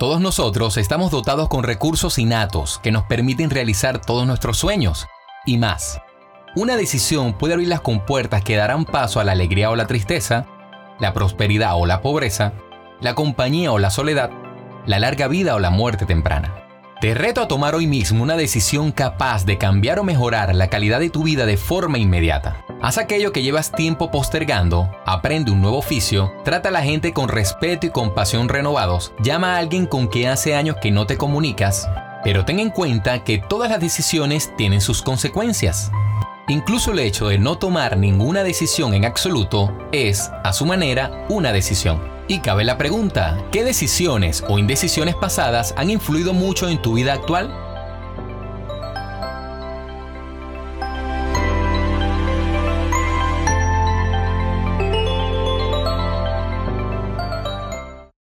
Todos nosotros estamos dotados con recursos innatos que nos permiten realizar todos nuestros sueños y más. Una decisión puede abrir las compuertas que darán paso a la alegría o la tristeza, la prosperidad o la pobreza, la compañía o la soledad, la larga vida o la muerte temprana. Te reto a tomar hoy mismo una decisión capaz de cambiar o mejorar la calidad de tu vida de forma inmediata. Haz aquello que llevas tiempo postergando, aprende un nuevo oficio, trata a la gente con respeto y compasión renovados, llama a alguien con quien hace años que no te comunicas, pero ten en cuenta que todas las decisiones tienen sus consecuencias. Incluso el hecho de no tomar ninguna decisión en absoluto es, a su manera, una decisión. Y cabe la pregunta, ¿qué decisiones o indecisiones pasadas han influido mucho en tu vida actual?